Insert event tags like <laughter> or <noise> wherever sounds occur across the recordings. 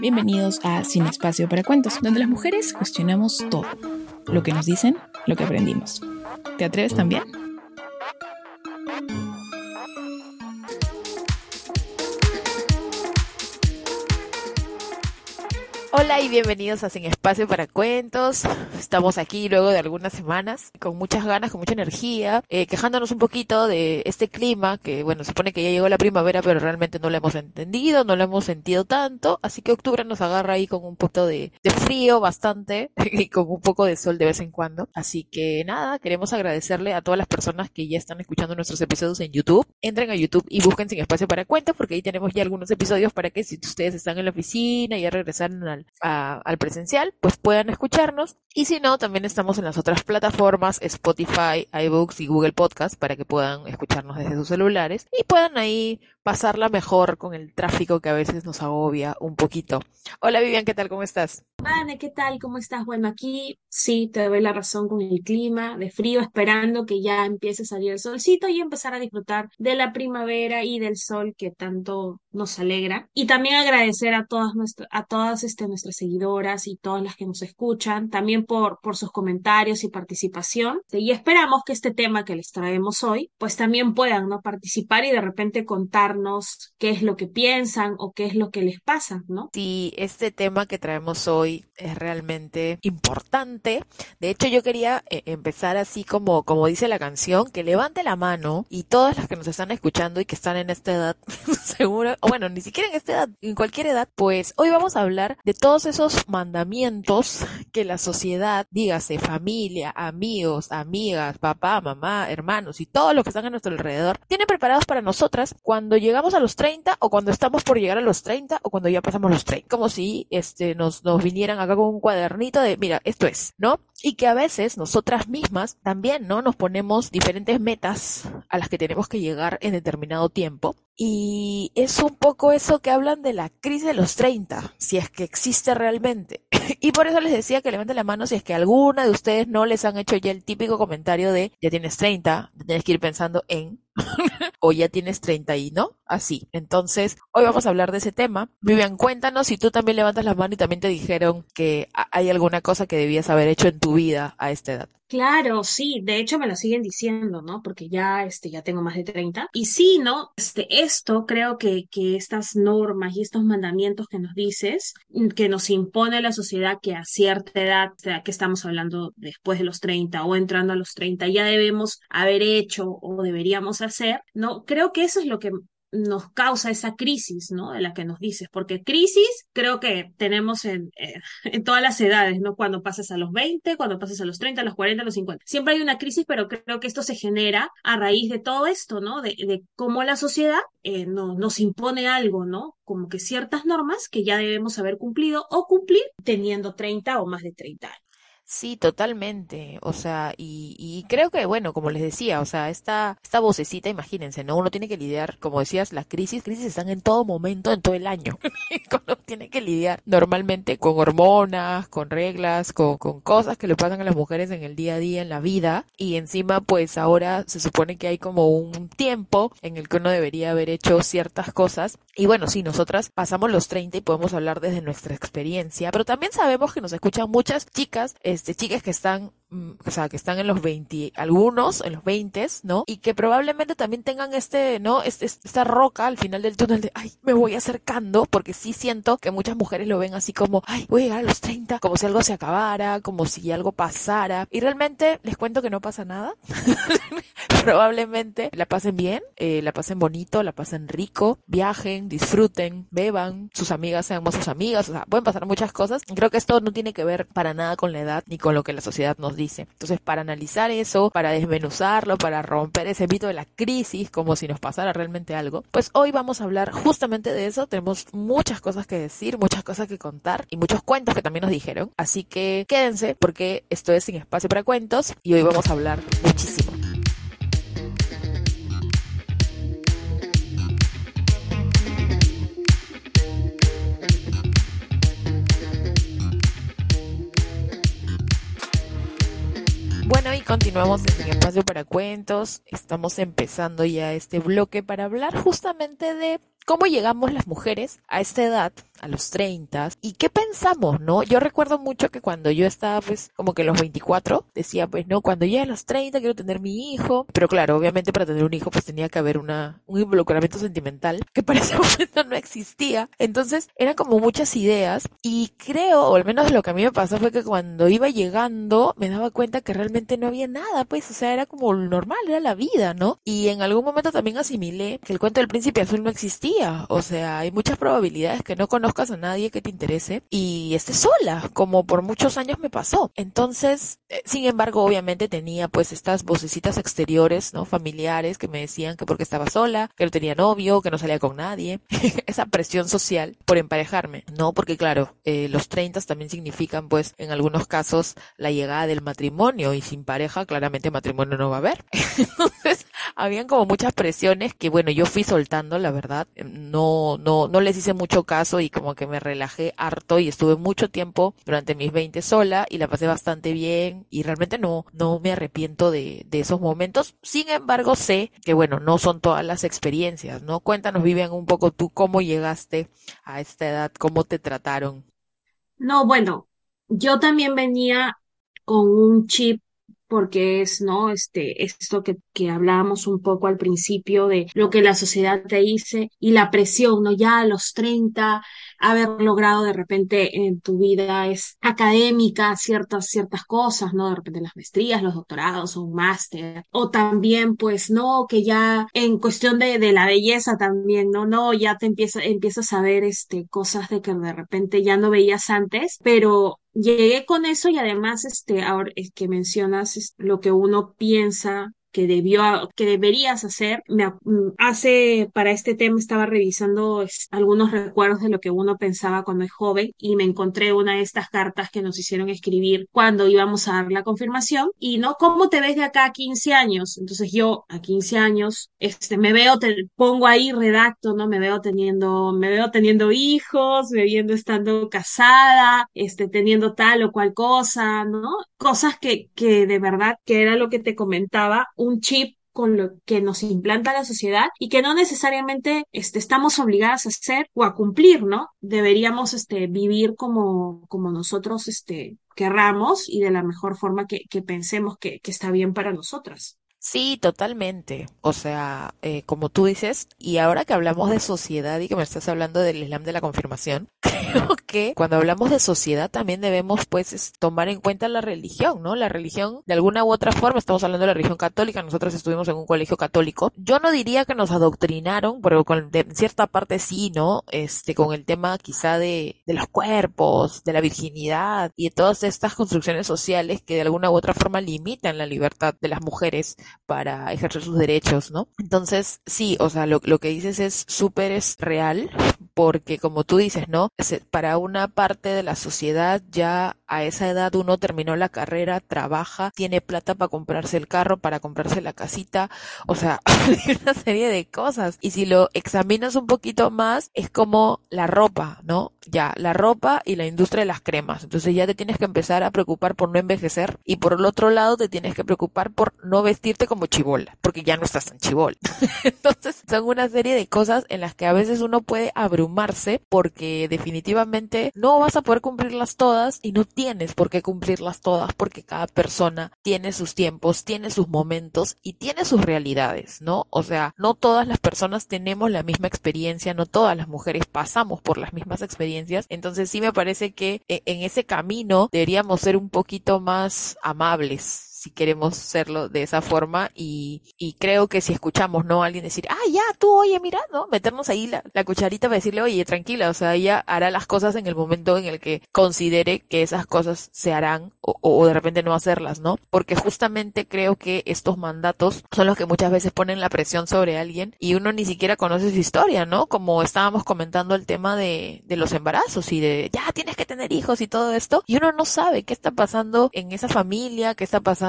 Bienvenidos a Sin Espacio para Cuentos, donde las mujeres cuestionamos todo. Lo que nos dicen, lo que aprendimos. ¿Te atreves también? Hola y bienvenidos a Sin Espacio para Cuentos. Estamos aquí luego de algunas semanas con muchas ganas, con mucha energía, eh, quejándonos un poquito de este clima que, bueno, supone que ya llegó la primavera, pero realmente no lo hemos entendido, no lo hemos sentido tanto. Así que octubre nos agarra ahí con un de, de frío bastante <laughs> y con un poco de sol de vez en cuando. Así que nada, queremos agradecerle a todas las personas que ya están escuchando nuestros episodios en YouTube. Entren a YouTube y busquen Sin Espacio para Cuentos porque ahí tenemos ya algunos episodios para que si ustedes están en la oficina y ya regresaron al al presencial, pues puedan escucharnos. Y si no, también estamos en las otras plataformas, Spotify, iBooks y Google Podcast, para que puedan escucharnos desde sus celulares y puedan ahí pasarla mejor con el tráfico que a veces nos agobia un poquito. Hola Vivian, ¿qué tal? ¿Cómo estás? Vane, ¿qué tal? ¿Cómo estás? Bueno, aquí sí te doy la razón con el clima de frío, esperando que ya empiece a salir el solcito y empezar a disfrutar de la primavera y del sol que tanto nos alegra. Y también agradecer a todas nuestras, a todas este, nuestras seguidoras y todas las que nos escuchan, también por, por sus comentarios y participación. Y esperamos que este tema que les traemos hoy, pues también puedan ¿no? participar y de repente contar qué es lo que piensan o qué es lo que les pasa, ¿no? Sí, este tema que traemos hoy es realmente importante. De hecho, yo quería eh, empezar así como, como dice la canción, que levante la mano y todas las que nos están escuchando y que están en esta edad, <laughs> seguro, o bueno, ni siquiera en esta edad, en cualquier edad, pues hoy vamos a hablar de todos esos mandamientos que la sociedad, dígase familia, amigos, amigas, papá, mamá, hermanos y todos los que están a nuestro alrededor, tienen preparados para nosotras cuando llegamos a los 30 o cuando estamos por llegar a los 30 o cuando ya pasamos los 30. Como si este, nos, nos vinieran acá con un cuadernito de, mira, esto es, ¿no? Y que a veces nosotras mismas también, ¿no? Nos ponemos diferentes metas a las que tenemos que llegar en determinado tiempo. Y es un poco eso que hablan de la crisis de los 30, si es que existe realmente. <laughs> y por eso les decía que levanten la mano si es que alguna de ustedes no les han hecho ya el típico comentario de, ya tienes 30, tienes que ir pensando en <coughs> o ya tienes 30 y no, así. Entonces, hoy vamos a hablar de ese tema. Vivian, cuéntanos si tú también levantas la mano y también te dijeron que hay alguna cosa que debías haber hecho en tu vida a esta edad. Claro, sí, de hecho me lo siguen diciendo, ¿no? Porque ya, este, ya tengo más de 30. Y sí, ¿no? Este, esto creo que, que estas normas y estos mandamientos que nos dices, mm, que nos impone la sociedad que a cierta edad, que estamos hablando después de los 30 o entrando a los 30, ya debemos haber hecho o deberíamos hacer, ¿no? Creo que eso es lo que nos causa esa crisis, ¿no? De la que nos dices, porque crisis creo que tenemos en, eh, <laughs> en, todas las edades, ¿no? Cuando pasas a los 20, cuando pasas a los 30, a los 40, a los 50. Siempre hay una crisis, pero creo que esto se genera a raíz de todo esto, ¿no? De, de cómo la sociedad eh, no, nos impone algo, ¿no? Como que ciertas normas que ya debemos haber cumplido o cumplir teniendo 30 o más de 30 años. Sí, totalmente. O sea, y, y creo que, bueno, como les decía, o sea, esta, esta vocecita, imagínense, ¿no? Uno tiene que lidiar, como decías, las crisis, crisis están en todo momento, en todo el año. <laughs> Uno tiene que lidiar normalmente con hormonas, con reglas, con, con cosas que le pasan a las mujeres en el día a día, en la vida. Y encima, pues ahora se supone que hay como un tiempo en el que uno debería haber hecho ciertas cosas. Y bueno, sí, nosotras pasamos los 30 y podemos hablar desde nuestra experiencia, pero también sabemos que nos escuchan muchas chicas, este, chicas que están o sea, que están en los 20, algunos en los 20, ¿no? Y que probablemente también tengan este, ¿no? Este, esta roca al final del túnel de, ay, me voy acercando, porque sí siento que muchas mujeres lo ven así como, ay, voy a llegar a los 30, como si algo se acabara, como si algo pasara. Y realmente les cuento que no pasa nada. <laughs> probablemente la pasen bien, eh, la pasen bonito, la pasen rico, viajen, disfruten, beban, sus amigas sean más sus amigas, o sea, pueden pasar muchas cosas. Creo que esto no tiene que ver para nada con la edad ni con lo que la sociedad nos dice. Entonces, para analizar eso, para desmenuzarlo, para romper ese mito de la crisis, como si nos pasara realmente algo, pues hoy vamos a hablar justamente de eso. Tenemos muchas cosas que decir, muchas cosas que contar y muchos cuentos que también nos dijeron. Así que quédense porque esto es Sin Espacio para Cuentos y hoy vamos a hablar muchísimo. Y continuamos en el espacio para cuentos. Estamos empezando ya este bloque para hablar justamente de cómo llegamos las mujeres a esta edad a los 30 y qué pensamos, ¿no? Yo recuerdo mucho que cuando yo estaba pues como que los 24 decía pues no, cuando llegue a los 30 quiero tener mi hijo, pero claro, obviamente para tener un hijo pues tenía que haber una, un involucramiento sentimental que para ese <laughs> momento no existía. Entonces eran como muchas ideas y creo, o al menos lo que a mí me pasó fue que cuando iba llegando me daba cuenta que realmente no había nada, pues, o sea, era como normal, era la vida, ¿no? Y en algún momento también asimilé que el cuento del príncipe azul no existía, o sea, hay muchas probabilidades que no conozcas a nadie que te interese y estés sola, como por muchos años me pasó. Entonces, eh, sin embargo, obviamente tenía pues estas vocecitas exteriores, ¿no? Familiares que me decían que porque estaba sola, que no tenía novio, que no salía con nadie, <laughs> esa presión social por emparejarme, ¿no? Porque claro, eh, los 30 también significan pues en algunos casos la llegada del matrimonio y sin pareja claramente matrimonio no va a haber. <laughs> Entonces, habían como muchas presiones que bueno, yo fui soltando, la verdad, no, no, no les hice mucho caso y como que me relajé harto y estuve mucho tiempo durante mis 20 sola y la pasé bastante bien y realmente no, no me arrepiento de, de esos momentos. Sin embargo, sé que bueno, no son todas las experiencias, ¿no? Cuéntanos, Vivian, un poco tú cómo llegaste a esta edad, cómo te trataron. No, bueno, yo también venía con un chip porque es, ¿no? Este, esto que, que hablábamos un poco al principio de lo que la sociedad te dice y la presión, ¿no? Ya a los 30, haber logrado de repente en tu vida es académica ciertas, ciertas cosas, ¿no? De repente las maestrías, los doctorados o un máster, o también, pues, no, que ya en cuestión de, de la belleza también, ¿no? No, ya te empieza, empiezas a ver, este, cosas de que de repente ya no veías antes, pero llegué con eso y además, este, ahora es que mencionas lo que uno piensa que debió, que deberías hacer. Me, mm, hace, para este tema estaba revisando algunos recuerdos de lo que uno pensaba cuando es joven y me encontré una de estas cartas que nos hicieron escribir cuando íbamos a dar la confirmación y no, ¿cómo te ves de acá a 15 años? Entonces yo a 15 años, este, me veo, te, pongo ahí, redacto, ¿no? Me veo teniendo, me veo teniendo hijos, me viendo estando casada, este, teniendo tal o cual cosa, ¿no? Cosas que, que de verdad, que era lo que te comentaba, un chip con lo que nos implanta la sociedad y que no necesariamente este, estamos obligadas a hacer o a cumplir, ¿no? Deberíamos este, vivir como, como nosotros este, querramos y de la mejor forma que, que pensemos que, que está bien para nosotras. Sí, totalmente. O sea, eh, como tú dices, y ahora que hablamos de sociedad y que me estás hablando del Islam de la confirmación, <laughs> creo que cuando hablamos de sociedad también debemos pues tomar en cuenta la religión, ¿no? La religión, de alguna u otra forma, estamos hablando de la religión católica, nosotros estuvimos en un colegio católico. Yo no diría que nos adoctrinaron, pero con, de cierta parte sí, ¿no? Este, con el tema quizá de, de los cuerpos, de la virginidad y de todas estas construcciones sociales que de alguna u otra forma limitan la libertad de las mujeres para ejercer sus derechos, ¿no? Entonces, sí, o sea, lo, lo que dices es súper es real, porque como tú dices, ¿no? Para una parte de la sociedad ya a esa edad uno terminó la carrera, trabaja, tiene plata para comprarse el carro, para comprarse la casita, o sea, <laughs> una serie de cosas. Y si lo examinas un poquito más, es como la ropa, ¿no? Ya, la ropa y la industria de las cremas. Entonces ya te tienes que empezar a preocupar por no envejecer y por el otro lado te tienes que preocupar por no vestirte como chivola, porque ya no estás tan chivola. <laughs> Entonces son una serie de cosas en las que a veces uno puede abrumarse porque definitivamente no vas a poder cumplirlas todas y no tienes por qué cumplirlas todas porque cada persona tiene sus tiempos, tiene sus momentos y tiene sus realidades, ¿no? O sea, no todas las personas tenemos la misma experiencia, no todas las mujeres pasamos por las mismas experiencias, entonces sí me parece que eh, en ese camino deberíamos ser un poquito más amables si queremos serlo de esa forma y, y creo que si escuchamos, ¿no? Alguien decir, ah, ya, tú, oye, mira, ¿no? Meternos ahí la, la cucharita para decirle, oye, tranquila, o sea, ella hará las cosas en el momento en el que considere que esas cosas se harán o, de repente no hacerlas, ¿no? Porque justamente creo que estos mandatos son los que muchas veces ponen la presión sobre alguien y uno ni siquiera conoce su historia, ¿no? Como estábamos comentando el tema de, de los embarazos y de, ya, tienes que tener hijos y todo esto, y uno no sabe qué está pasando en esa familia, qué está pasando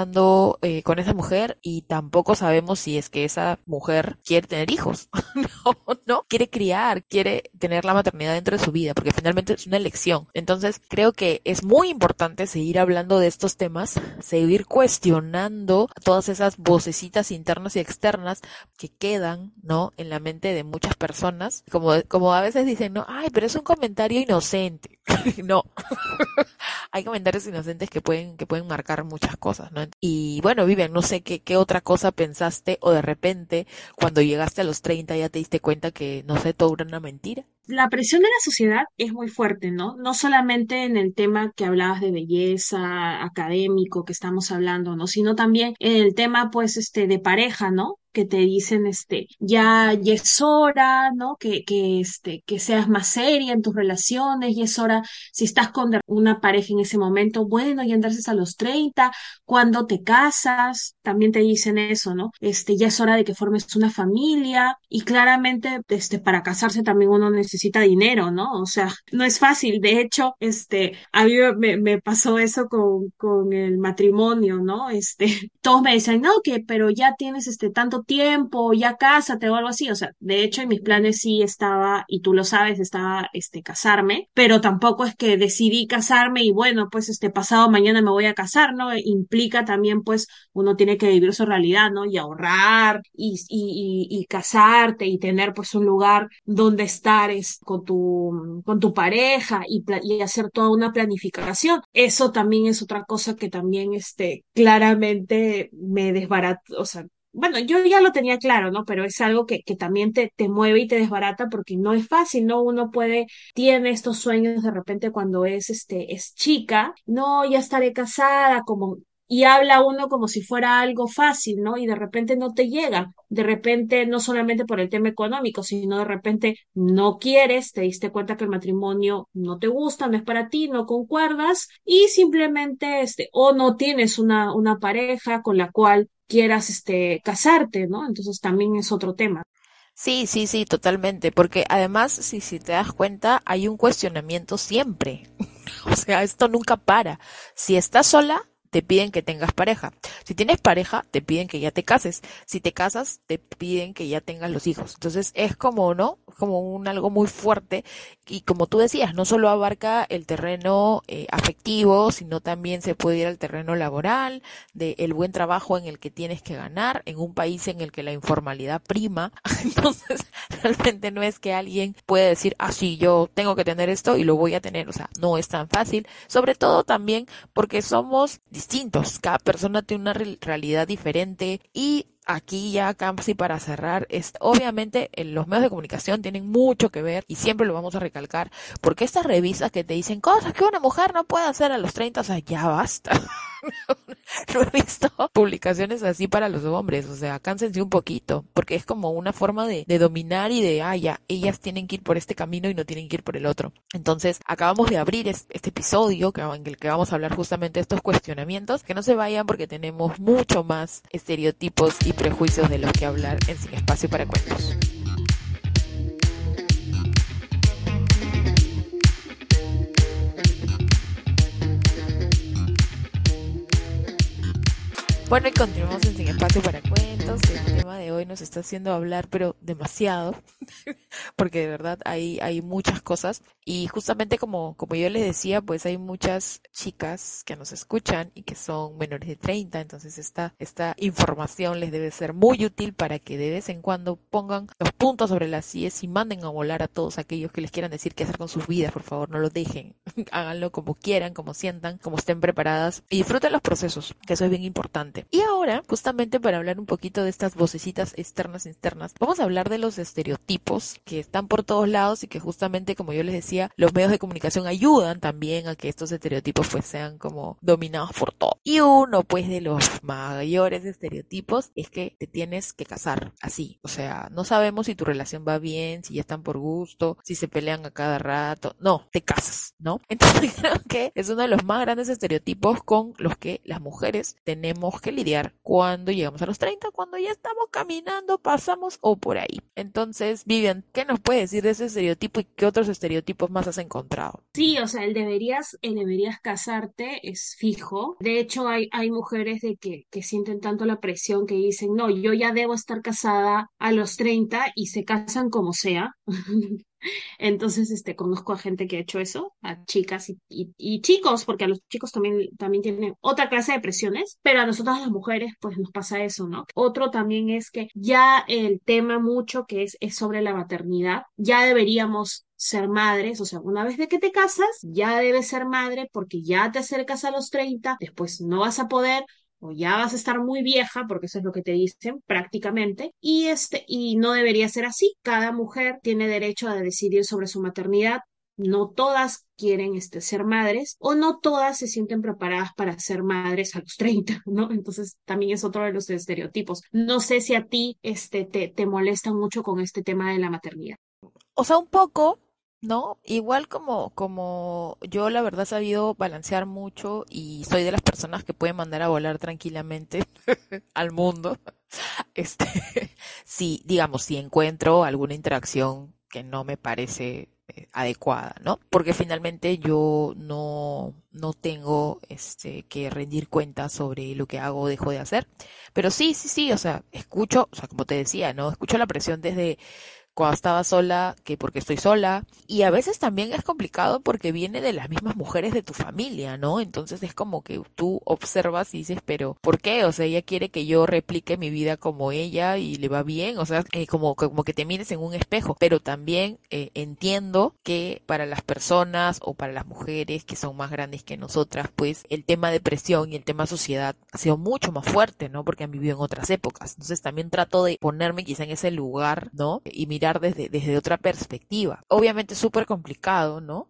eh, con esa mujer y tampoco sabemos si es que esa mujer quiere tener hijos, <laughs> no, no, quiere criar, quiere tener la maternidad dentro de su vida, porque finalmente es una elección. Entonces, creo que es muy importante seguir hablando de estos temas, seguir cuestionando todas esas vocecitas internas y externas que quedan, ¿no? En la mente de muchas personas, como, como a veces dicen, no, ay, pero es un comentario inocente. <laughs> no. <laughs> Hay comentarios inocentes que pueden, que pueden marcar muchas cosas, ¿no? Y bueno, Vivian, no sé qué, qué otra cosa pensaste o de repente cuando llegaste a los 30 ya te diste cuenta que, no sé, todo era una mentira la presión de la sociedad es muy fuerte, ¿no? No solamente en el tema que hablabas de belleza académico que estamos hablando, ¿no? Sino también en el tema, pues, este, de pareja, ¿no? Te dicen, este, ya, ya es hora, ¿no? Que, que, este, que seas más seria en tus relaciones, y es hora, si estás con una pareja en ese momento, bueno, ya andarse a los 30, cuando te casas, también te dicen eso, ¿no? Este, ya es hora de que formes una familia, y claramente, este, para casarse también uno necesita dinero, ¿no? O sea, no es fácil, de hecho, este, a mí me, me pasó eso con, con el matrimonio, ¿no? Este, <laughs> todos me dicen, no, que, pero ya tienes este tanto tiempo, ya cásate o algo así. O sea, de hecho en mis planes sí estaba, y tú lo sabes, estaba este casarme, pero tampoco es que decidí casarme y bueno, pues este pasado mañana me voy a casar, ¿no? Implica también pues uno tiene que vivir su realidad, ¿no? Y ahorrar y, y, y, casarte y tener pues un lugar donde estar es, con tu, con tu pareja y, y hacer toda una planificación. Eso también es otra cosa que también este claramente me desbarata, o sea, bueno, yo ya lo tenía claro, ¿no? Pero es algo que, que también te, te mueve y te desbarata porque no es fácil, ¿no? Uno puede, tiene estos sueños de repente cuando es, este, es chica, no, ya estaré casada, como, y habla uno como si fuera algo fácil, ¿no? Y de repente no te llega, de repente no solamente por el tema económico, sino de repente no quieres, te diste cuenta que el matrimonio no te gusta, no es para ti, no concuerdas y simplemente, este, o no tienes una, una pareja con la cual quieras este casarte, ¿no? Entonces también es otro tema. Sí, sí, sí, totalmente, porque además, si, si te das cuenta, hay un cuestionamiento siempre. <laughs> o sea, esto nunca para. Si estás sola, te piden que tengas pareja. Si tienes pareja, te piden que ya te cases. Si te casas, te piden que ya tengas los hijos. Entonces es como, ¿no? Como un algo muy fuerte. Y como tú decías, no solo abarca el terreno eh, afectivo, sino también se puede ir al terreno laboral, del el buen trabajo en el que tienes que ganar, en un país en el que la informalidad prima. <laughs> Entonces, realmente no es que alguien pueda decir, ah, sí, yo tengo que tener esto y lo voy a tener. O sea, no es tan fácil. Sobre todo también porque somos distintos. Cada persona tiene una realidad diferente y aquí ya casi para cerrar, es, obviamente los medios de comunicación tienen mucho que ver y siempre lo vamos a recalcar, porque estas revistas que te dicen cosas que una mujer no puede hacer a los 30, o sea, ya basta. <laughs> no he visto publicaciones así para los hombres, o sea, cánsense un poquito, porque es como una forma de, dominar y de, ah, ya, ellas tienen que ir por este camino y no tienen que ir por el otro. Entonces, acabamos de abrir este episodio que, en el que vamos a hablar justamente de estos cuestionamientos, que no se vayan porque tenemos mucho más estereotipos y prejuicios de los que hablar en Sin Espacio para Cuentos. Bueno, y continuamos en Sin Espacio para Cuentos. El tema de hoy nos está haciendo hablar, pero demasiado, <laughs> porque de verdad hay, hay muchas cosas. Y justamente como, como yo les decía, pues hay muchas chicas que nos escuchan y que son menores de 30, entonces esta, esta información les debe ser muy útil para que de vez en cuando pongan los puntos sobre las IES y manden a volar a todos aquellos que les quieran decir qué hacer con sus vidas, por favor, no lo dejen. <laughs> Háganlo como quieran, como sientan, como estén preparadas y disfruten los procesos, que eso es bien importante. Y ahora, justamente para hablar un poquito de estas vocecitas externas internas, vamos a hablar de los estereotipos que están por todos lados y que justamente, como yo les decía, los medios de comunicación ayudan también a que estos estereotipos pues sean como dominados por todo. Y uno pues de los mayores estereotipos es que te tienes que casar así. O sea, no sabemos si tu relación va bien, si ya están por gusto, si se pelean a cada rato. No, te casas, ¿no? <laughs> Entonces creo que es uno de los más grandes estereotipos con los que las mujeres tenemos que lidiar cuando llegamos a los 30, cuando ya estamos caminando, pasamos o por ahí. Entonces, Vivian, ¿qué nos puedes decir de ese estereotipo y qué otros estereotipos más has encontrado? Sí, o sea, el deberías, el deberías casarte es fijo. De hecho, hay, hay mujeres de que, que sienten tanto la presión que dicen, no, yo ya debo estar casada a los 30 y se casan como sea. <laughs> Entonces, este, conozco a gente que ha hecho eso, a chicas y, chicos, porque a los chicos también, también tienen otra clase de presiones, pero a nosotras las mujeres, pues nos pasa eso, ¿no? Otro también es que ya el tema mucho que es, es sobre la maternidad, ya deberíamos ser madres, o sea, una vez de que te casas, ya debes ser madre porque ya te acercas a los 30, después no vas a poder, o ya vas a estar muy vieja, porque eso es lo que te dicen prácticamente, y este, y no debería ser así. Cada mujer tiene derecho a decidir sobre su maternidad. No todas quieren este, ser madres o no todas se sienten preparadas para ser madres a los <laughs> 30, ¿no? Entonces también es otro de los estereotipos. No sé si a ti este, te, te molesta mucho con este tema de la maternidad. O sea, un poco, no, igual como, como yo la verdad he sabido balancear mucho y soy de las personas que pueden mandar a volar tranquilamente <laughs> al mundo. <laughs> Este, <laughs> si, digamos, si encuentro alguna interacción que no me parece eh, adecuada, ¿no? Porque finalmente yo no, no tengo este que rendir cuentas sobre lo que hago o dejo de hacer. Pero sí, sí, sí, o sea, escucho, o sea, como te decía, ¿no? Escucho la presión desde cuando estaba sola que porque estoy sola. Y a veces también es complicado porque viene de las mismas mujeres de tu familia, ¿no? Entonces es como que tú observas y dices, pero ¿por qué? O sea, ella quiere que yo replique mi vida como ella y le va bien, o sea, eh, como, como que te mires en un espejo. Pero también eh, entiendo que para las personas o para las mujeres que son más grandes que nosotras, pues el tema de presión y el tema sociedad ha sido mucho más fuerte, ¿no? Porque han vivido en otras épocas. Entonces también trato de ponerme quizá en ese lugar, ¿no? Y mirar desde, desde otra perspectiva. Obviamente es súper complicado, ¿no?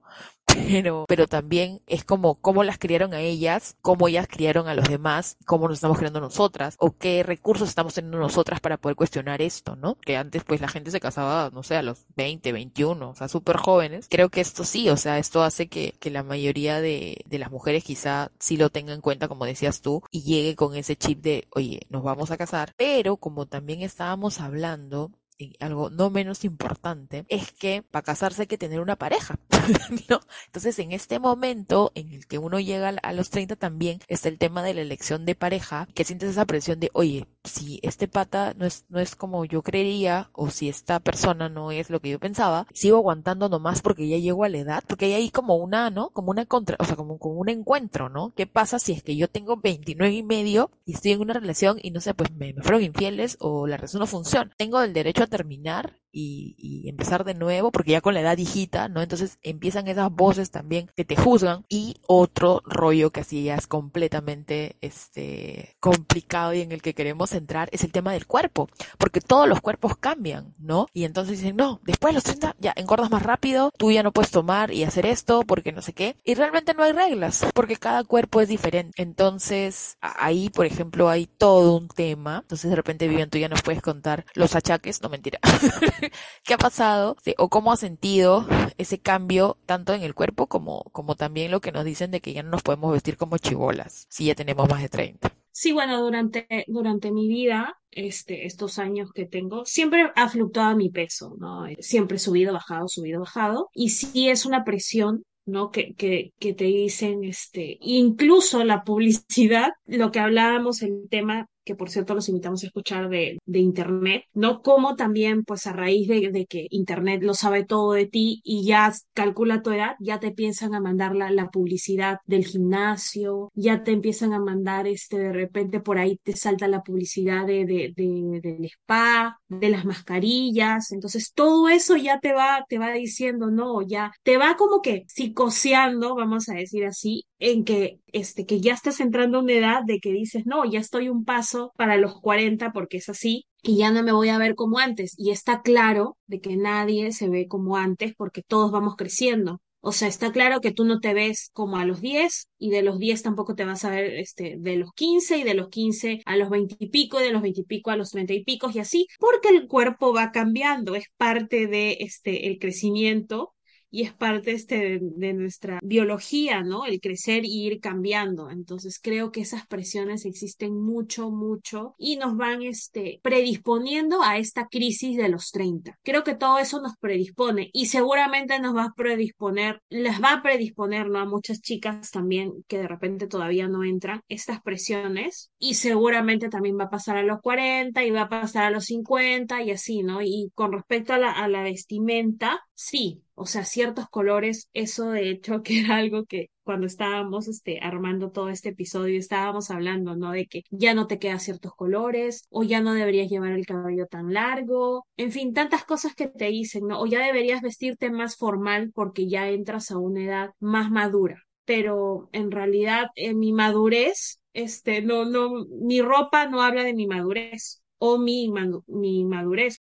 <laughs> Pero, pero también es como cómo las criaron a ellas, cómo ellas criaron a los demás, cómo nos estamos criando nosotras, o qué recursos estamos teniendo nosotras para poder cuestionar esto, ¿no? Que antes pues la gente se casaba, no sé, a los 20, 21, o sea, súper jóvenes. Creo que esto sí, o sea, esto hace que, que la mayoría de, de las mujeres quizá sí lo tenga en cuenta, como decías tú, y llegue con ese chip de, oye, nos vamos a casar, pero como también estábamos hablando, algo no menos importante, es que para casarse hay que tener una pareja, <laughs> ¿no? Entonces, en este momento en el que uno llega a los 30 también está el tema de la elección de pareja, que sientes esa presión de, oye, si este pata no es, no es como yo creería, o si esta persona no es lo que yo pensaba, sigo aguantando nomás porque ya llego a la edad, porque hay ahí como una, ¿no? Como una contra, o sea, como, como un encuentro, ¿no? ¿Qué pasa si es que yo tengo 29 y medio y estoy en una relación y no sé, pues me, me fueron infieles o la relación no funciona? Tengo el derecho a terminar y, empezar de nuevo, porque ya con la edad hijita, ¿no? Entonces empiezan esas voces también que te juzgan y otro rollo que así ya es completamente este, complicado y en el que queremos entrar es el tema del cuerpo, porque todos los cuerpos cambian, ¿no? Y entonces dicen, no, después de los 30 ya engordas más rápido, tú ya no puedes tomar y hacer esto porque no sé qué, y realmente no hay reglas, porque cada cuerpo es diferente. Entonces ahí, por ejemplo, hay todo un tema, entonces de repente Vivian, tú ya nos puedes contar los achaques, no mentira. <laughs> <laughs> qué ha pasado o cómo ha sentido ese cambio tanto en el cuerpo como, como también lo que nos dicen de que ya no nos podemos vestir como chivolas si ya tenemos más de 30. Sí, bueno, durante, durante mi vida, este, estos años que tengo, siempre ha fluctuado mi peso, ¿no? Siempre subido, bajado, subido, bajado. Y sí es una presión ¿no? Que, que, que, te dicen, este, incluso la publicidad, lo que hablábamos, el tema que por cierto los invitamos a escuchar de, Internet, ¿no? Como también, pues a raíz de, que Internet lo sabe todo de ti y ya calcula tu edad, ya te empiezan a mandar la, la publicidad del gimnasio, ya te empiezan a mandar, este, de repente por ahí te salta la publicidad de, de, de, del spa, de las mascarillas, entonces todo eso ya te va, te va diciendo, no, ya te va como que psicoseando, vamos a decir así, en que, este, que ya estás entrando a una edad de que dices, no, ya estoy un paso para los 40 porque es así y ya no me voy a ver como antes. Y está claro de que nadie se ve como antes porque todos vamos creciendo. O sea, está claro que tú no te ves como a los 10 y de los 10 tampoco te vas a ver este, de los 15 y de los 15 a los 20 y pico y de los 20 y pico a los 30 y pico y así, porque el cuerpo va cambiando, es parte de este, el crecimiento y es parte este, de, nuestra biología, ¿no? El crecer y ir cambiando. Entonces creo que esas presiones existen mucho, mucho y nos van este, predisponiendo a esta crisis de los 30. Creo que todo eso nos predispone y seguramente nos va a predisponer, les va a predisponer, ¿no? A muchas chicas también que de repente todavía no entran estas presiones y seguramente también va a pasar a los 40 y va a pasar a los 50 y así, ¿no? Y con respecto a la, a la vestimenta, sí, o sea, ciertos colores, eso de hecho que era algo que cuando estábamos este, armando todo este episodio estábamos hablando, ¿no? De que ya no te quedan ciertos colores o ya no deberías llevar el cabello tan largo, en fin, tantas cosas que te dicen, ¿no? O ya deberías vestirte más formal porque ya entras a una edad más madura. Pero en realidad, en mi madurez, este, no, no, mi ropa no habla de mi madurez o mi, mi madurez.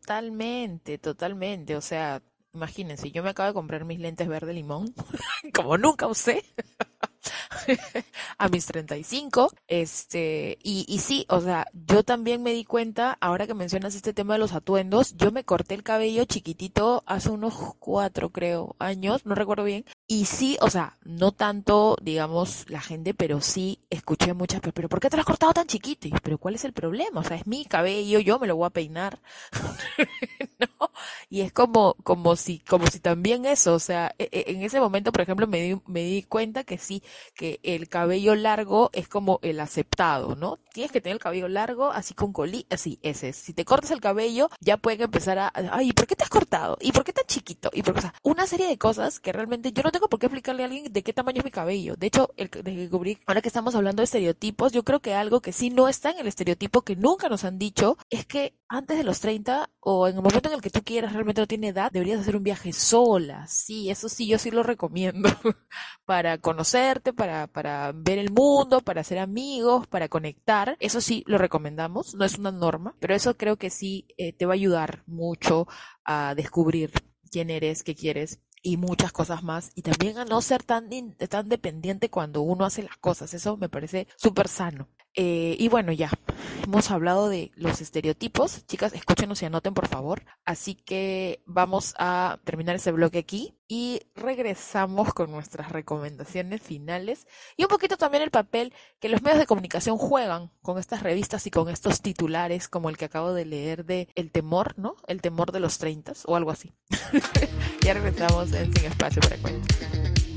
Totalmente, totalmente. O sea, imagínense, yo me acabo de comprar mis lentes verde limón, <laughs> como nunca usé. <laughs> a mis 35, este, y, y sí, o sea, yo también me di cuenta, ahora que mencionas este tema de los atuendos, yo me corté el cabello chiquitito hace unos cuatro, creo, años, no recuerdo bien, y sí, o sea, no tanto, digamos, la gente, pero sí escuché muchas, pero, ¿por qué te lo has cortado tan chiquito? Y, pero ¿cuál es el problema? O sea, es mi cabello, yo me lo voy a peinar. <laughs> ¿No? Y es como, como si, como si también eso, o sea, e, e, en ese momento, por ejemplo, me di, me di cuenta que sí, que el cabello largo es como el aceptado, ¿no? Tienes que tener el cabello largo, así con colí, así, ese es. Si te cortas el cabello, ya pueden empezar a, ay, ¿por qué te has cortado? ¿Y por qué tan chiquito? Y por, o sea, una serie de cosas que realmente yo no tengo por qué explicarle a alguien de qué tamaño es mi cabello. De hecho, el, de ahora que estamos hablando de estereotipos, yo creo que algo que sí no está en el estereotipo, que nunca nos han dicho, es que antes de los 30 o en el momento en el que tú quieras, realmente no tiene edad, deberías hacer un viaje sola. Sí, eso sí, yo sí lo recomiendo. <laughs> para conocerte, para, para ver el mundo, para hacer amigos, para conectar. Eso sí, lo recomendamos. No es una norma, pero eso creo que sí eh, te va a ayudar mucho a descubrir quién eres, qué quieres y muchas cosas más. Y también a no ser tan, tan dependiente cuando uno hace las cosas. Eso me parece súper sano. Eh, y bueno, ya, hemos hablado de los estereotipos. Chicas, escúchenos y anoten, por favor. Así que vamos a terminar ese bloque aquí y regresamos con nuestras recomendaciones finales y un poquito también el papel que los medios de comunicación juegan con estas revistas y con estos titulares como el que acabo de leer de El temor, ¿no? El temor de los 30 o algo así. <laughs> ya regresamos en Sin Espacio para Cuentos.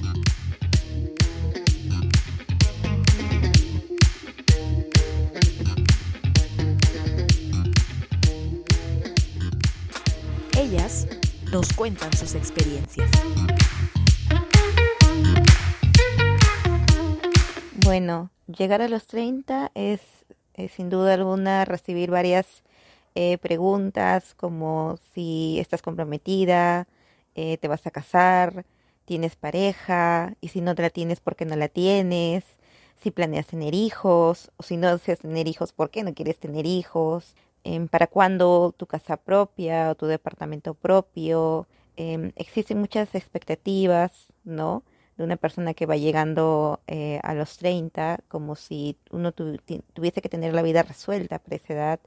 Nos cuentan sus experiencias. Bueno, llegar a los 30 es, sin duda alguna recibir varias eh, preguntas como si estás comprometida, eh, te vas a casar, tienes pareja y si no te la tienes, ¿por qué no la tienes? Si planeas tener hijos o si no deseas tener hijos, ¿por qué no quieres tener hijos? Em, para cuándo tu casa propia o tu departamento propio. Em, existen muchas expectativas, ¿no? De una persona que va llegando eh, a los 30, como si uno tuviese que tener la vida resuelta para esa edad.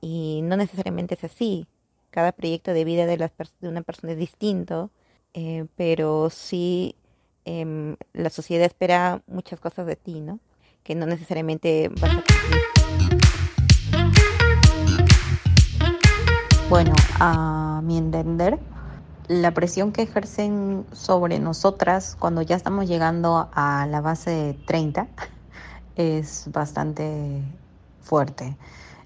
Y no necesariamente es así. Cada proyecto de vida de, de una persona es distinto, eh, pero sí em, la sociedad espera muchas cosas de ti, ¿no? Que no necesariamente vas a Bueno, a mi entender, la presión que ejercen sobre nosotras cuando ya estamos llegando a la base de 30 <laughs> es bastante fuerte.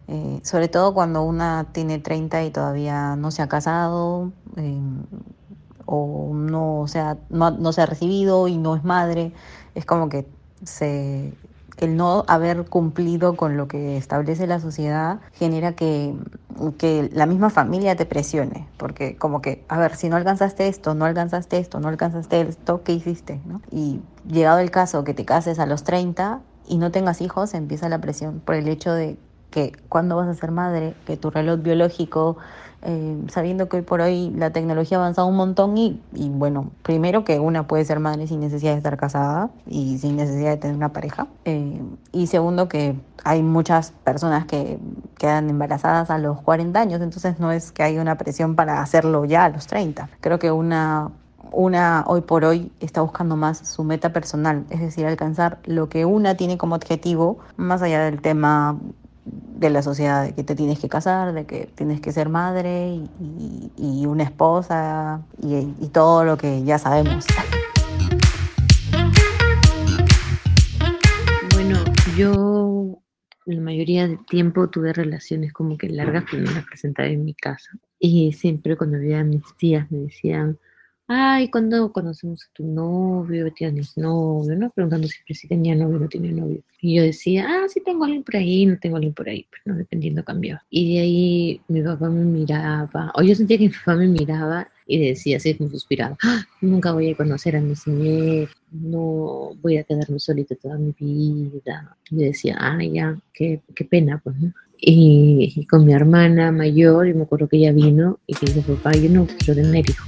Eh, sobre todo cuando una tiene 30 y todavía no se ha casado eh, o no, sea, no se ha recibido y no es madre, es como que se el no haber cumplido con lo que establece la sociedad genera que, que la misma familia te presione, porque como que, a ver, si no alcanzaste esto, no alcanzaste esto, no alcanzaste esto, ¿qué hiciste? ¿no? Y llegado el caso que te cases a los 30 y no tengas hijos, empieza la presión por el hecho de que cuando vas a ser madre, que tu reloj biológico eh, sabiendo que hoy por hoy la tecnología ha avanzado un montón y, y, bueno, primero que una puede ser madre sin necesidad de estar casada y sin necesidad de tener una pareja. Eh, y segundo que hay muchas personas que quedan embarazadas a los 40 años, entonces no es que haya una presión para hacerlo ya a los 30. Creo que una una hoy por hoy está buscando más su meta personal, es decir, alcanzar lo que una tiene como objetivo, más allá del tema de la sociedad, de que te tienes que casar, de que tienes que ser madre y, una esposa y, y todo lo que ya sabemos. Bueno, yo la mayoría del tiempo tuve relaciones como que largas, pero no las presentaba en mi casa. Y siempre cuando veía a mis tías me decían, ay, cuando conocemos a tu novio, tienes novio, ¿no? Preguntando siempre si tenía novio o no tenía novio. Y yo decía, ah, sí tengo alguien por ahí, no tengo alguien por ahí, pero no, dependiendo cambiaba. Y de ahí mi papá me miraba, o yo sentía que mi papá me miraba y decía así me suspiraba, ¡Ah! nunca voy a conocer a mi señor, no voy a quedarme solita toda mi vida. Y decía, ah, ya, qué, qué pena, pues, ¿no? Y, y, con mi hermana mayor, y me acuerdo que ella vino y que dijo, papá, yo no quiero tener hijos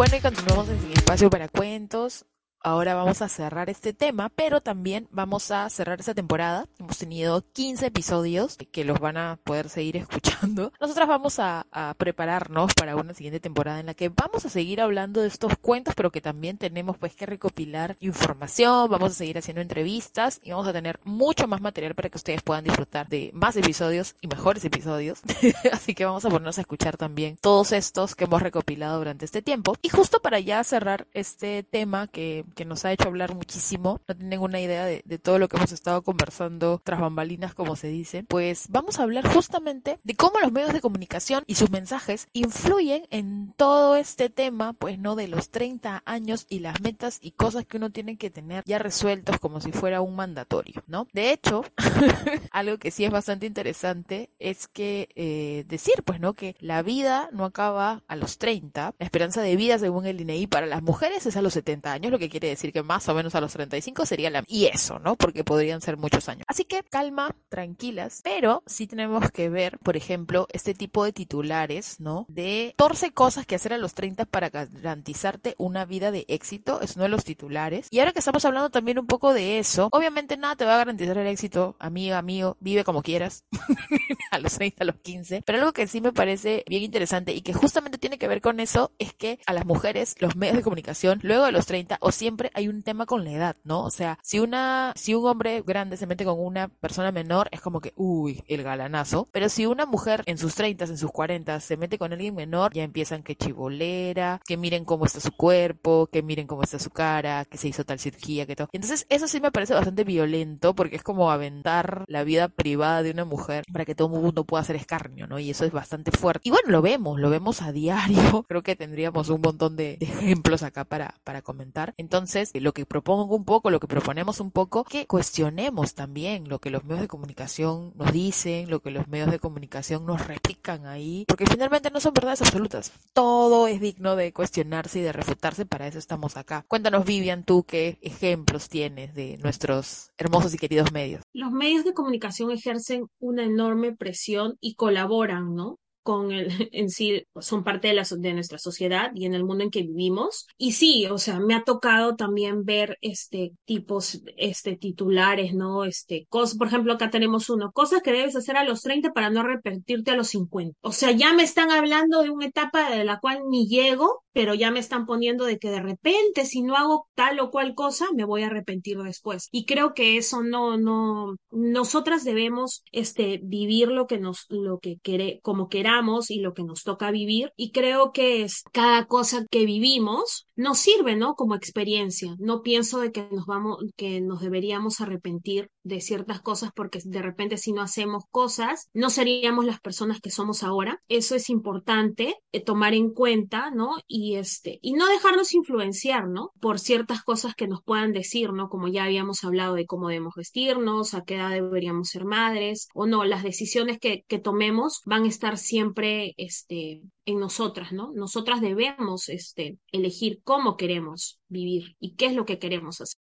Bueno, y continuamos en Sin Espacio para Cuentos. Ahora vamos a cerrar este tema, pero también vamos a cerrar esta temporada. Hemos tenido 15 episodios que los van a poder seguir <laughs> escuchando. Nosotras vamos a, prepararnos para una siguiente temporada en la que vamos a seguir hablando de estos cuentos, pero que también tenemos pues que recopilar información, vamos a seguir haciendo entrevistas y vamos a tener mucho más material para que ustedes puedan disfrutar de más episodios y mejores episodios. <laughs> Así que vamos a ponernos a escuchar también todos estos que hemos recopilado durante este tiempo. Y justo para ya cerrar este tema que que nos ha hecho hablar muchísimo. No tienen una idea de, todo lo que hemos estado conversando tras bambalinas, como se dice. Pues vamos a hablar justamente de cómo los medios de comunicación y sus mensajes influyen en todo este tema, pues no de los 30 años y las metas y cosas que uno tiene que tener ya resueltos como si fuera un mandatorio, ¿no? De hecho, <laughs> algo que sí es bastante interesante es que eh, decir, pues, ¿no? Que la vida no acaba a los 30. La esperanza de vida, según el INEI, para las mujeres es a los 70 años, lo que quiere quiere decir que más o menos a los 35 sería la... Y eso, ¿no? Porque podrían ser muchos años. Así que calma, tranquilas, pero sí tenemos que ver, por ejemplo, este tipo de titulares, ¿no? De 14 cosas que hacer a los 30 para garantizarte una vida de éxito, es uno de los titulares. Y ahora que estamos hablando también un poco de eso, obviamente nada te va a garantizar el éxito, amiga, amigo, vive como quieras, <laughs> a los 30, a los 15. Pero algo que sí me parece bien interesante y que justamente tiene que ver con eso es que a las mujeres, los medios de comunicación, luego de los 30 o siempre siempre hay un tema con la edad, ¿no? O sea, si una, si un hombre grande se mete con una persona menor, es como que, uy, el galanazo. Pero si una mujer en sus 30, en sus 40 se mete con alguien menor, ya empiezan que chibolera, que miren cómo está su cuerpo, que miren cómo está su cara, que se hizo tal cirugía, que todo. Entonces, eso sí me parece bastante violento porque es como aventar la vida privada de una mujer para que todo el mundo pueda hacer escarnio, ¿no? Y eso es bastante fuerte. Y bueno, lo vemos, lo vemos a diario. <laughs> Creo que tendríamos un montón de, de ejemplos acá para, para comentar. Entonces, entonces, lo que propongo un poco, lo que proponemos un poco, que cuestionemos también lo que los medios de comunicación nos dicen, lo que los medios de comunicación nos replican ahí, porque finalmente no son verdades absolutas. Todo es digno de cuestionarse y de refutarse, para eso estamos acá. Cuéntanos, Vivian, tú qué ejemplos tienes de nuestros hermosos y queridos medios. Los medios de comunicación ejercen una enorme presión y colaboran, ¿no? Con el, <laughs> en sí, son parte de, la, de nuestra sociedad y en el mundo en que vivimos. Y sí, o sea, me ha tocado también ver este tipos, este titulares, ¿no? Este, cosas, por ejemplo, acá tenemos uno, cosas que debes hacer a los 30 para no arrepentirte a los 50. O sea, ya me están hablando de una etapa de la cual ni llego, pero ya me están poniendo de que de repente si no hago tal o cual cosa, me voy a arrepentir después. Y creo que eso no, no, nosotras debemos, este, vivir lo que nos, lo que quere, como queramos y lo que nos toca vivir. Y creo que es cada cosa que vivimos nos sirve, ¿no? Como experiencia. No pienso de que nos vamos, que nos deberíamos arrepentir de ciertas cosas porque de repente si no hacemos cosas, no seríamos las personas que somos ahora. Eso es importante eh, tomar en cuenta, ¿no? Y este, y no dejarnos influenciar, ¿no? Por ciertas cosas que nos puedan decir, ¿no? Como ya habíamos hablado de cómo debemos vestirnos, a qué edad deberíamos ser madres, o no, las decisiones que, que tomemos van a estar siempre, este, en nosotras, ¿no? Nosotras debemos, este, elegir cómo queremos vivir y qué es lo que queremos hacer.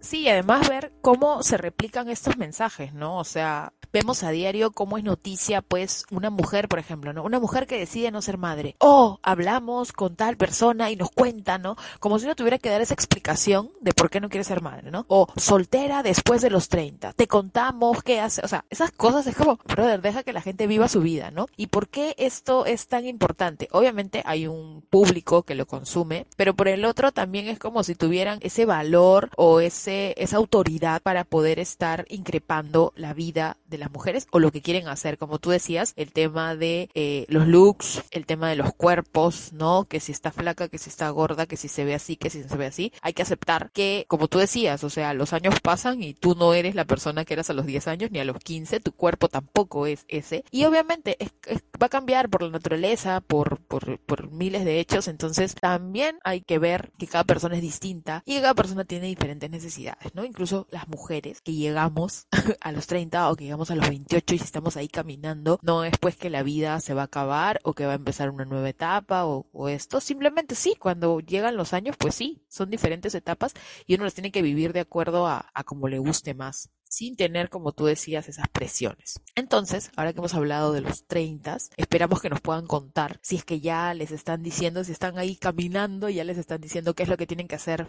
Sí, además ver cómo se replican estos mensajes, ¿no? O sea, vemos a diario cómo es noticia, pues, una mujer, por ejemplo, ¿no? Una mujer que decide no ser madre. Oh, hablamos con tal persona y nos cuenta, ¿no? Como si no tuviera que dar esa explicación de por qué no quiere ser madre, ¿no? O soltera después de los 30. Te contamos qué hace. O sea, esas cosas es como, brother, deja que la gente viva su vida, ¿no? ¿Y por qué esto es tan importante? Obviamente hay un público que lo consume, pero por el otro también es como si tuvieran ese valor o ese esa autoridad para poder estar increpando la vida de las mujeres o lo que quieren hacer. Como tú decías, el tema de eh, los looks, el tema de los cuerpos, ¿no? Que si está flaca, que si está gorda, que si se ve así, que si se ve así. Hay que aceptar que, como tú decías, o sea, los años pasan y tú no eres la persona que eras a los 10 años ni a los 15, tu cuerpo tampoco es ese. Y obviamente va a cambiar por la naturaleza, por, por miles de hechos, entonces también hay que ver que cada persona es distinta y cada persona tiene diferentes necesidades ¿no? Incluso las mujeres que llegamos <laughs> a los 30 o que llegamos a los 28 y estamos ahí caminando, no es pues que la vida se va a acabar o que va a empezar una nueva etapa o, esto, simplemente sí, cuando llegan los años, pues sí, son diferentes etapas y uno las tiene que vivir de acuerdo a, a como le guste más sin tener, como tú decías, esas presiones. Entonces, ahora que hemos hablado de los 30, esperamos que nos puedan contar si es que ya les están diciendo, si están ahí caminando, y ya les están diciendo qué es lo que tienen que hacer,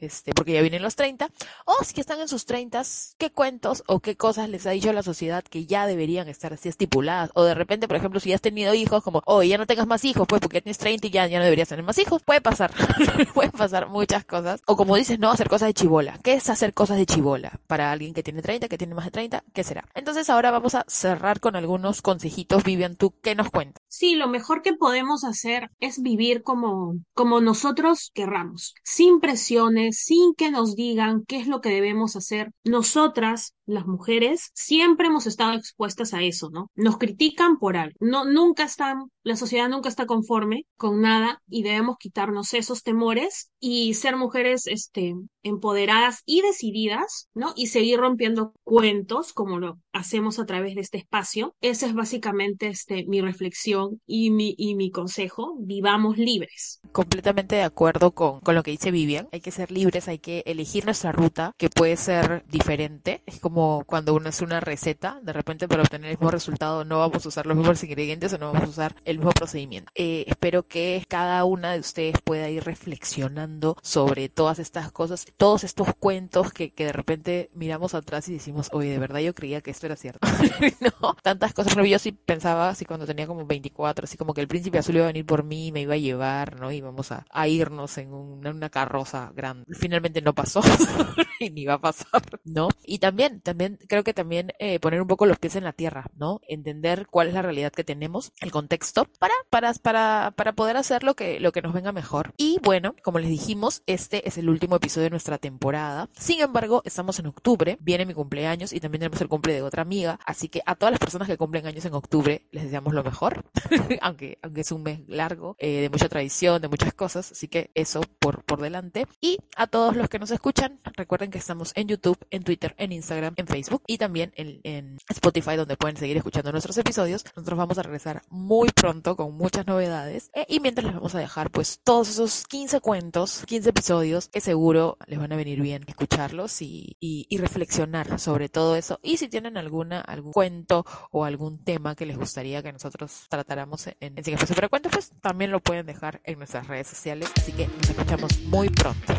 este, porque ya vienen los 30, o si están en sus 30, qué cuentos o qué cosas les ha dicho la sociedad que ya deberían estar así estipuladas, o de repente, por ejemplo, si ya has tenido hijos, como, oh, ya no tengas más hijos, pues porque tienes 30 y ya, ya no deberías tener más hijos, puede pasar, <laughs> pueden pasar muchas cosas, o como dices, no, hacer cosas de chivola, ¿qué es hacer cosas de chivola para alguien que tiene 30, que tiene más de 30, ¿qué será? Entonces ahora vamos a cerrar con algunos consejitos. Vivian, ¿tú qué nos cuentas? Sí, lo mejor que podemos hacer es vivir como, como nosotros querramos, sin presiones, sin que nos digan qué es lo que debemos hacer. Nosotras, las mujeres, siempre hemos estado expuestas a eso, ¿no? Nos critican por algo. No, nunca están, la sociedad nunca está conforme con nada y debemos quitarnos esos temores y ser mujeres, este, empoderadas y decididas, ¿no? Y seguir rompiendo cuentos como lo hacemos a través de este espacio. Esa es básicamente este, mi reflexión y mi, y mi consejo. Vivamos libres. Completamente de acuerdo con, con lo que dice Vivian. Hay que ser libres, hay que elegir nuestra ruta, que puede ser diferente. Es como cuando uno hace una receta, de repente para obtener el mismo resultado no vamos a usar los mismos ingredientes o no vamos a usar el mismo procedimiento. Eh, espero que cada una de ustedes pueda ir reflexionando sobre todas estas cosas todos estos cuentos que, que de repente miramos atrás y decimos, oye, de verdad yo creía que esto era cierto. <laughs> no, tantas cosas. Pero yo sí pensaba así cuando tenía como 24, así como que el príncipe azul iba a venir por mí, me iba a llevar, ¿no? Íbamos a, a irnos en, una carroza grande. Finalmente no pasó <laughs> y ni va a pasar, ¿no? Y también, también, creo que también eh, poner un poco los pies en la tierra, ¿no? Entender cuál es la realidad que tenemos, el contexto, para, para, para, para poder hacer lo que, lo que nos venga mejor. Y bueno, como les dijimos, este es el último episodio de nuestra temporada. Sin embargo, estamos en octubre, viene mi cumpleaños y también tenemos el cumple de otra amiga, así que a todas las personas que cumplen años en octubre les deseamos lo mejor, <laughs> aunque, aunque es un mes largo, eh, de mucha tradición, de muchas cosas, así que eso por, por delante. Y a todos los que nos escuchan, recuerden que estamos en YouTube, en Twitter, en Instagram, en Facebook y también en, Spotify, donde pueden seguir escuchando nuestros episodios. Nosotros vamos a regresar muy pronto con muchas novedades eh, y mientras les vamos a dejar pues todos esos 15 cuentos, 15 episodios que seguro les van a venir bien escucharlos y, reflexionar sobre todo eso. Y si tienen alguna, algún cuento o algún tema que les gustaría que nosotros tratáramos en, en Sin para Cuentos, pues también lo pueden dejar en nuestras redes sociales. Así que nos escuchamos muy pronto.